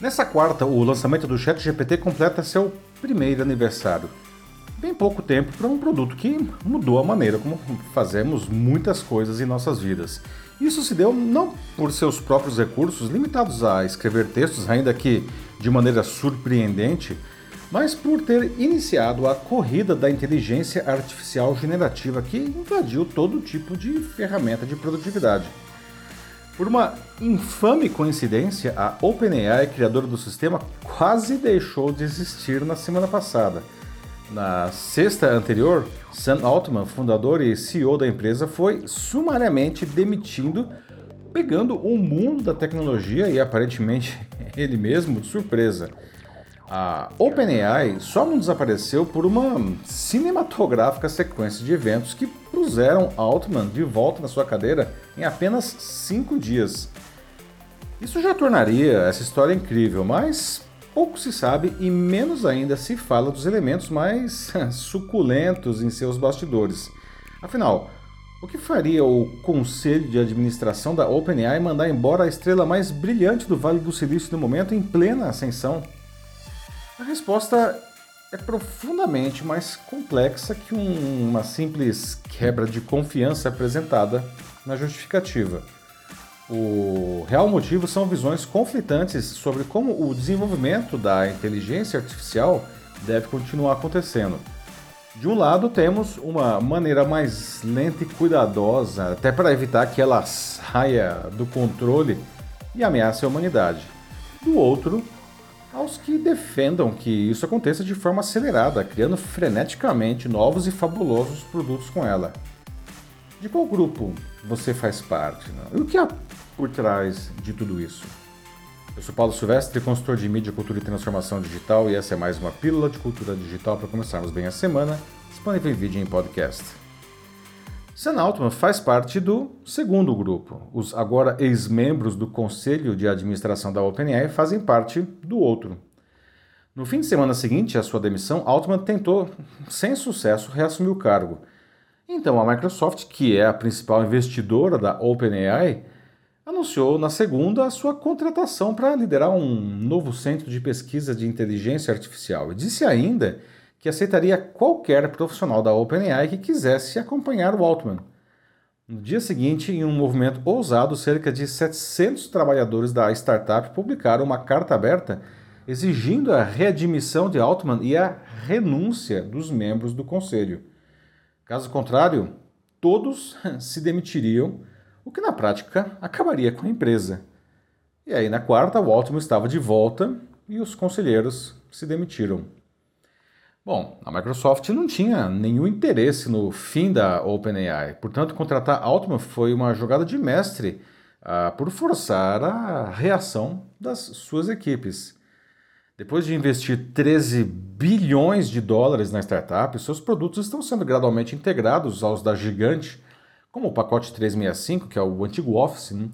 Nessa quarta, o lançamento do ChatGPT completa seu primeiro aniversário. Bem pouco tempo para um produto que mudou a maneira como fazemos muitas coisas em nossas vidas. Isso se deu não por seus próprios recursos, limitados a escrever textos, ainda que de maneira surpreendente, mas por ter iniciado a corrida da inteligência artificial generativa que invadiu todo tipo de ferramenta de produtividade. Por uma infame coincidência, a OpenAI, criadora do sistema, quase deixou de existir na semana passada. Na sexta anterior, Sam Altman, fundador e CEO da empresa, foi sumariamente demitido, pegando o mundo da tecnologia e aparentemente ele mesmo de surpresa. A OpenAI só não desapareceu por uma cinematográfica sequência de eventos que puseram Altman de volta na sua cadeira em apenas cinco dias. Isso já tornaria essa história incrível, mas pouco se sabe e menos ainda se fala dos elementos mais suculentos em seus bastidores. Afinal, o que faria o conselho de administração da OpenAI mandar embora a estrela mais brilhante do Vale do Silício no momento em plena ascensão? A resposta é profundamente mais complexa que um, uma simples quebra de confiança apresentada na justificativa. O real motivo são visões conflitantes sobre como o desenvolvimento da inteligência artificial deve continuar acontecendo. De um lado, temos uma maneira mais lenta e cuidadosa, até para evitar que ela saia do controle e ameace a humanidade. Do outro, aos que defendam que isso aconteça de forma acelerada, criando freneticamente novos e fabulosos produtos com ela. De qual grupo você faz parte? Né? E o que há por trás de tudo isso? Eu sou Paulo Silvestre, consultor de mídia, cultura e transformação digital, e essa é mais uma pílula de cultura digital para começarmos bem a semana, disponível em vídeo e em podcast. Sam Altman faz parte do segundo grupo. Os agora ex-membros do conselho de administração da OpenAI fazem parte do outro. No fim de semana seguinte à sua demissão, Altman tentou, sem sucesso, reassumir o cargo. Então a Microsoft, que é a principal investidora da OpenAI, anunciou na segunda a sua contratação para liderar um novo centro de pesquisa de inteligência artificial e disse ainda que aceitaria qualquer profissional da OpenAI que quisesse acompanhar o Altman. No dia seguinte, em um movimento ousado, cerca de 700 trabalhadores da startup publicaram uma carta aberta exigindo a readmissão de Altman e a renúncia dos membros do conselho. Caso contrário, todos se demitiriam, o que na prática acabaria com a empresa. E aí, na quarta, o Altman estava de volta e os conselheiros se demitiram. Bom, a Microsoft não tinha nenhum interesse no fim da OpenAI, portanto, contratar Altman foi uma jogada de mestre uh, por forçar a reação das suas equipes. Depois de investir 13 bilhões de dólares na startup, seus produtos estão sendo gradualmente integrados aos da gigante, como o pacote 365, que é o antigo Office, né?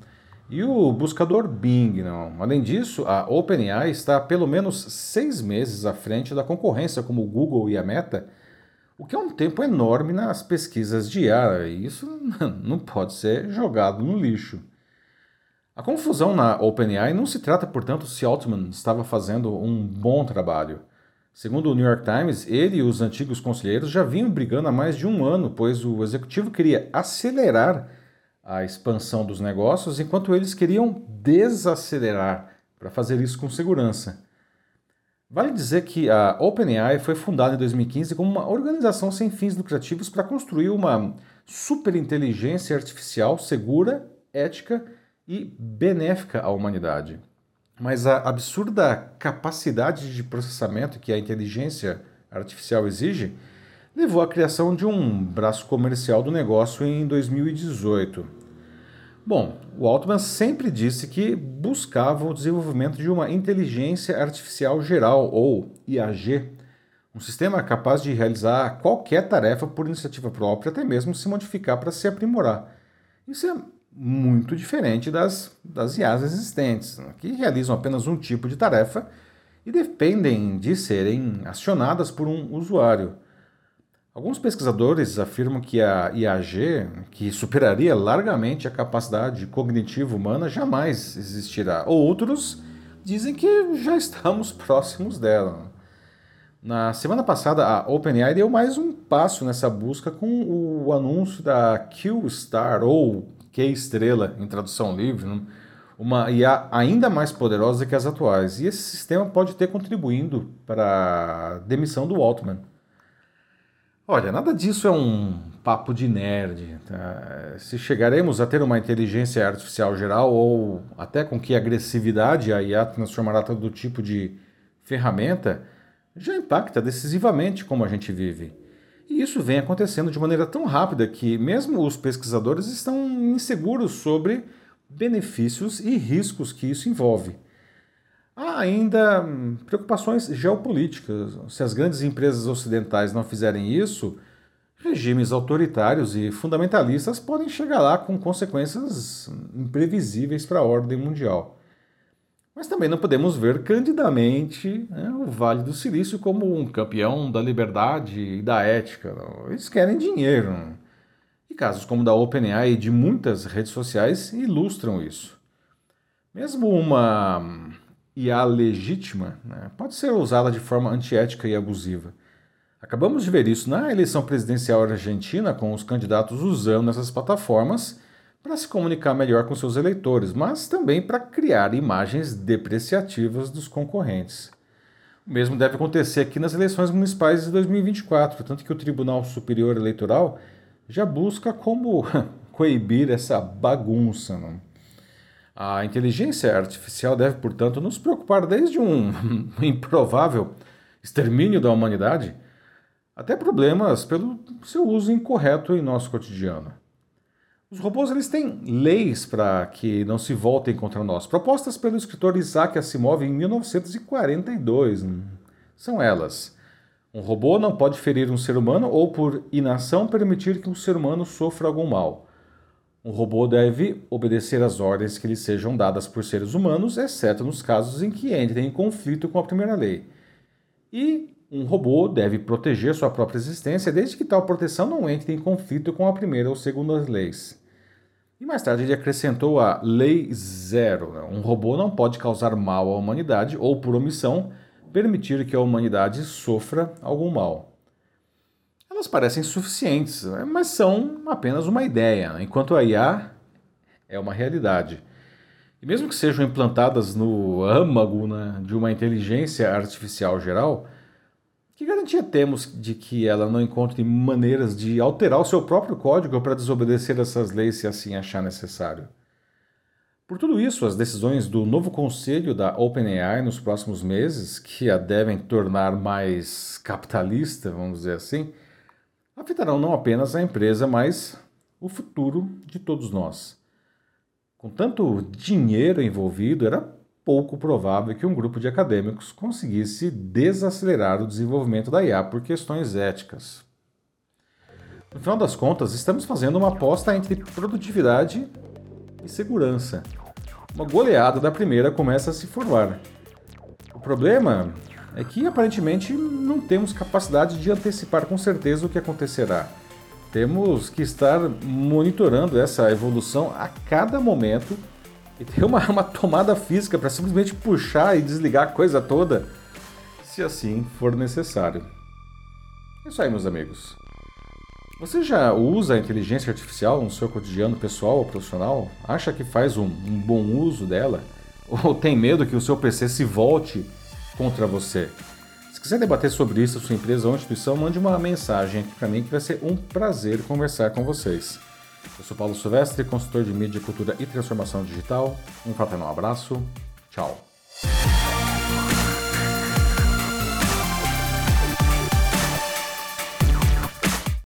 E o buscador Bing, não. Além disso, a OpenAI está pelo menos seis meses à frente da concorrência, como o Google e a Meta, o que é um tempo enorme nas pesquisas de IA, e isso não pode ser jogado no lixo. A confusão na OpenAI não se trata, portanto, se Altman estava fazendo um bom trabalho. Segundo o New York Times, ele e os antigos conselheiros já vinham brigando há mais de um ano, pois o executivo queria acelerar a expansão dos negócios, enquanto eles queriam desacelerar para fazer isso com segurança. Vale dizer que a OpenAI foi fundada em 2015 como uma organização sem fins lucrativos para construir uma superinteligência artificial segura, ética e benéfica à humanidade. Mas a absurda capacidade de processamento que a inteligência artificial exige levou à criação de um braço comercial do negócio em 2018. Bom, o Altman sempre disse que buscava o desenvolvimento de uma inteligência artificial geral, ou IAG, um sistema capaz de realizar qualquer tarefa por iniciativa própria, até mesmo se modificar para se aprimorar. Isso é muito diferente das, das IAs existentes, né, que realizam apenas um tipo de tarefa e dependem de serem acionadas por um usuário. Alguns pesquisadores afirmam que a IAG, que superaria largamente a capacidade cognitiva humana, jamais existirá. Outros dizem que já estamos próximos dela. Na semana passada, a OpenAI deu mais um passo nessa busca com o anúncio da Q-Star, ou Q-Estrela, em tradução livre, né? uma IA ainda mais poderosa que as atuais. E esse sistema pode ter contribuindo para a demissão do Altman. Olha, nada disso é um papo de nerd. Tá? Se chegaremos a ter uma inteligência artificial geral ou até com que agressividade a IA transformará todo tipo de ferramenta, já impacta decisivamente como a gente vive. E isso vem acontecendo de maneira tão rápida que mesmo os pesquisadores estão inseguros sobre benefícios e riscos que isso envolve. Há ainda hum, preocupações geopolíticas. Se as grandes empresas ocidentais não fizerem isso, regimes autoritários e fundamentalistas podem chegar lá com consequências imprevisíveis para a ordem mundial. Mas também não podemos ver candidamente né, o Vale do Silício como um campeão da liberdade e da ética. Não. Eles querem dinheiro. Não. E casos como o da OpenAI e de muitas redes sociais ilustram isso. Mesmo uma IA legítima né, pode ser usada de forma antiética e abusiva. Acabamos de ver isso na eleição presidencial argentina, com os candidatos usando essas plataformas para se comunicar melhor com seus eleitores, mas também para criar imagens depreciativas dos concorrentes. O mesmo deve acontecer aqui nas eleições municipais de 2024, tanto que o Tribunal Superior Eleitoral já busca como coibir essa bagunça. Não? A inteligência artificial deve, portanto, nos preocupar desde um improvável extermínio da humanidade até problemas pelo seu uso incorreto em nosso cotidiano. Os robôs eles têm leis para que não se voltem contra nós, propostas pelo escritor Isaac Asimov em 1942. São elas: um robô não pode ferir um ser humano ou, por inação, permitir que um ser humano sofra algum mal. Um robô deve obedecer às ordens que lhe sejam dadas por seres humanos, exceto nos casos em que entre em conflito com a primeira lei. E um robô deve proteger sua própria existência desde que tal proteção não entre em conflito com a primeira ou segunda leis. E mais tarde ele acrescentou a Lei Zero: né? um robô não pode causar mal à humanidade ou, por omissão, permitir que a humanidade sofra algum mal elas parecem suficientes, né? mas são apenas uma ideia, né? enquanto a IA é uma realidade. E mesmo que sejam implantadas no âmago né, de uma inteligência artificial geral, que garantia temos de que ela não encontre maneiras de alterar o seu próprio código para desobedecer essas leis se assim achar necessário? Por tudo isso, as decisões do novo conselho da OpenAI nos próximos meses, que a devem tornar mais capitalista, vamos dizer assim, afetarão não apenas a empresa, mas o futuro de todos nós. Com tanto dinheiro envolvido, era pouco provável que um grupo de acadêmicos conseguisse desacelerar o desenvolvimento da IA por questões éticas. No final das contas, estamos fazendo uma aposta entre produtividade e segurança. Uma goleada da primeira começa a se formar. O problema é que aparentemente não temos capacidade de antecipar com certeza o que acontecerá. Temos que estar monitorando essa evolução a cada momento e ter uma, uma tomada física para simplesmente puxar e desligar a coisa toda, se assim for necessário. É isso aí, meus amigos. Você já usa a inteligência artificial no seu cotidiano pessoal ou profissional? Acha que faz um, um bom uso dela? Ou tem medo que o seu PC se volte contra você. Se quiser debater sobre isso, sua empresa ou instituição, mande uma mensagem aqui para mim que vai ser um prazer conversar com vocês. Eu sou Paulo Silvestre, consultor de mídia, cultura e transformação digital. Um fraternal abraço. Tchau.